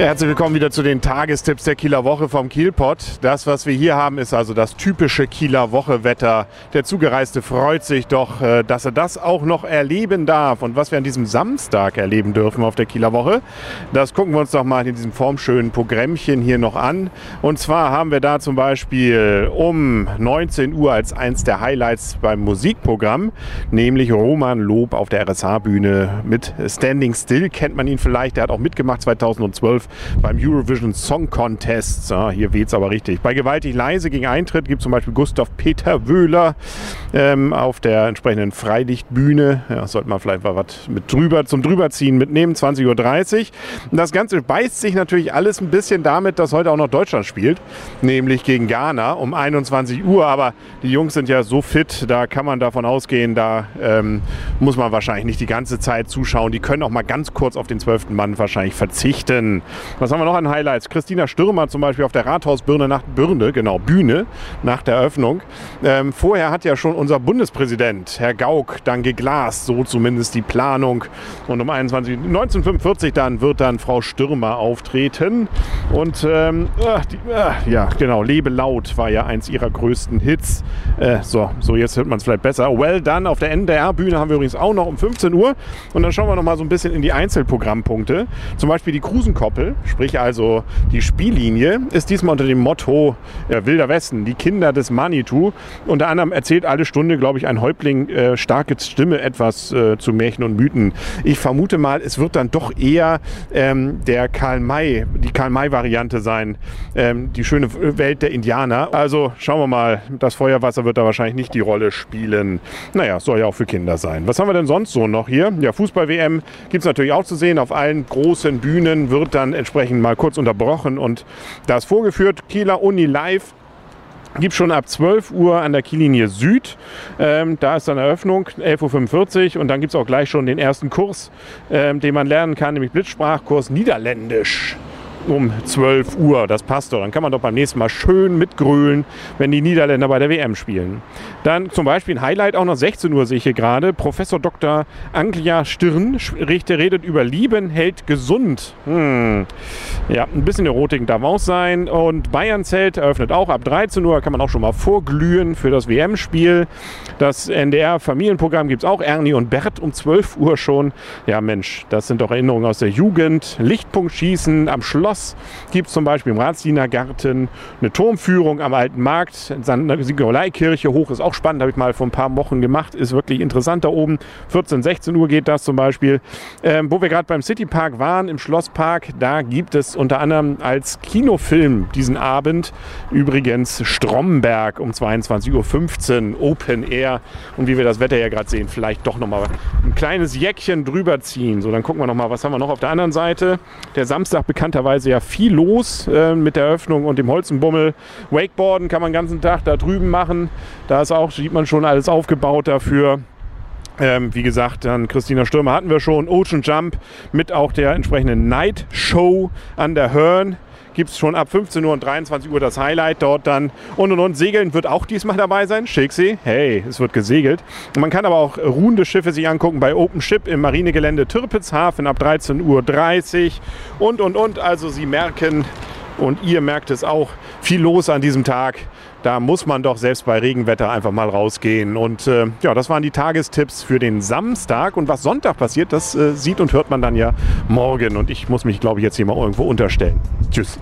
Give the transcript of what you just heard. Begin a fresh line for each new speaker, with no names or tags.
Ja, herzlich willkommen wieder zu den Tagestipps der Kieler Woche vom Kielpot. Das, was wir hier haben, ist also das typische Kieler Woche-Wetter. Der Zugereiste freut sich doch, äh, dass er das auch noch erleben darf. Und was wir an diesem Samstag erleben dürfen auf der Kieler Woche, das gucken wir uns doch mal in diesem formschönen Programmchen hier noch an. Und zwar haben wir da zum Beispiel um 19 Uhr als eins der Highlights beim Musikprogramm, nämlich Roman Lob auf der RSH-Bühne mit Standing Still. Kennt man ihn vielleicht, der hat auch mitgemacht 2012 beim Eurovision Song Contest. Ja, hier weht es aber richtig. Bei Gewaltig leise gegen Eintritt gibt es zum Beispiel Gustav Peter Wöhler ähm, auf der entsprechenden Freilichtbühne. Ja, sollte man vielleicht mal was mit drüber zum drüberziehen mitnehmen, 20.30 Uhr. Das Ganze beißt sich natürlich alles ein bisschen damit, dass heute auch noch Deutschland spielt, nämlich gegen Ghana um 21 Uhr. Aber die Jungs sind ja so fit, da kann man davon ausgehen, da ähm, muss man wahrscheinlich nicht die ganze Zeit zuschauen. Die können auch mal ganz kurz auf den zwölften Mann wahrscheinlich verzichten. Was haben wir noch an Highlights? Christina Stürmer zum Beispiel auf der Rathausbirne nach Birne, genau, Bühne nach der Eröffnung. Ähm, vorher hat ja schon unser Bundespräsident, Herr Gauck, dann geglast, so zumindest die Planung. Und um 21, 1945 dann wird dann Frau Stürmer auftreten. Und ähm, ach, die, ach, ja, genau, Lebe laut war ja eins ihrer größten Hits. Äh, so, so jetzt hört man es vielleicht besser. Well done auf der NDR-Bühne haben wir übrigens auch noch um 15 Uhr. Und dann schauen wir noch mal so ein bisschen in die Einzelprogrammpunkte. Zum Beispiel die Krusenkoppel, sprich also die Spiellinie, ist diesmal unter dem Motto ja, Wilder Westen, die Kinder des Manitou. Unter anderem erzählt alle Stunde, glaube ich, ein Häuptling äh, starke Stimme etwas äh, zu Märchen und Mythen. Ich vermute mal, es wird dann doch eher ähm, der Karl May, die Karl May-Variante sein, ähm, die schöne Welt der Indianer. Also schauen wir mal, das Feuerwasser wird da wahrscheinlich nicht die Rolle spielen. Naja, soll ja auch für Kinder sein. Was haben wir denn sonst so noch hier? Ja, Fußball-WM gibt es natürlich auch zu sehen. Auf allen großen Bühnen wird dann entsprechend mal kurz unterbrochen und das vorgeführt. Kieler Uni Live gibt schon ab 12 Uhr an der Kiellinie Süd. Ähm, da ist dann Eröffnung, 11.45 Uhr. Und dann gibt es auch gleich schon den ersten Kurs, ähm, den man lernen kann, nämlich Blitzsprachkurs Niederländisch um 12 Uhr. Das passt doch. Dann kann man doch beim nächsten Mal schön mitgrölen, wenn die Niederländer bei der WM spielen. Dann zum Beispiel ein Highlight auch noch 16 Uhr sehe ich hier gerade. Professor Dr. Anglia Stirn redet über Lieben hält gesund. Hm. Ja, ein bisschen Erotik darf auch sein. Und Bayern-Zelt eröffnet auch ab 13 Uhr. Kann man auch schon mal vorglühen für das WM-Spiel. Das NDR-Familienprogramm gibt es auch. Ernie und Bert um 12 Uhr schon. Ja, Mensch, das sind doch Erinnerungen aus der Jugend. Lichtpunkt schießen am Schloss Schloss gibt es zum Beispiel im Ratsdienergarten eine Turmführung am Alten Markt. St. Nikolaikirche hoch ist auch spannend, habe ich mal vor ein paar Wochen gemacht. Ist wirklich interessant da oben. 14, 16 Uhr geht das zum Beispiel. Ähm, wo wir gerade beim Citypark waren, im Schlosspark, da gibt es unter anderem als Kinofilm diesen Abend übrigens Stromberg um 22.15 Uhr, Open Air. Und wie wir das Wetter ja gerade sehen, vielleicht doch nochmal ein kleines Jäckchen drüber ziehen. So, dann gucken wir nochmal, was haben wir noch auf der anderen Seite. Der Samstag bekannterweise normalerweise ja viel los äh, mit der Eröffnung und dem Holzenbummel. Wakeboarden kann man den ganzen Tag da drüben machen. Da ist auch, sieht man schon alles aufgebaut dafür. Ähm, wie gesagt, dann Christina Stürmer hatten wir schon. Ocean Jump mit auch der entsprechenden Night Show an der Hörn gibt es schon ab 15 Uhr und 23 Uhr das Highlight dort dann. Und und und Segeln wird auch diesmal dabei sein. Schicksee, hey, es wird gesegelt. Man kann aber auch ruhende Schiffe sich angucken bei Open Ship im Marinegelände Türpitzhafen ab 13.30 Uhr und und und. Also Sie merken und ihr merkt es auch, viel los an diesem Tag. Da muss man doch selbst bei Regenwetter einfach mal rausgehen. Und äh, ja, das waren die Tagestipps für den Samstag. Und was Sonntag passiert, das äh, sieht und hört man dann ja morgen. Und ich muss mich, glaube ich, jetzt hier mal irgendwo unterstellen. Tschüss.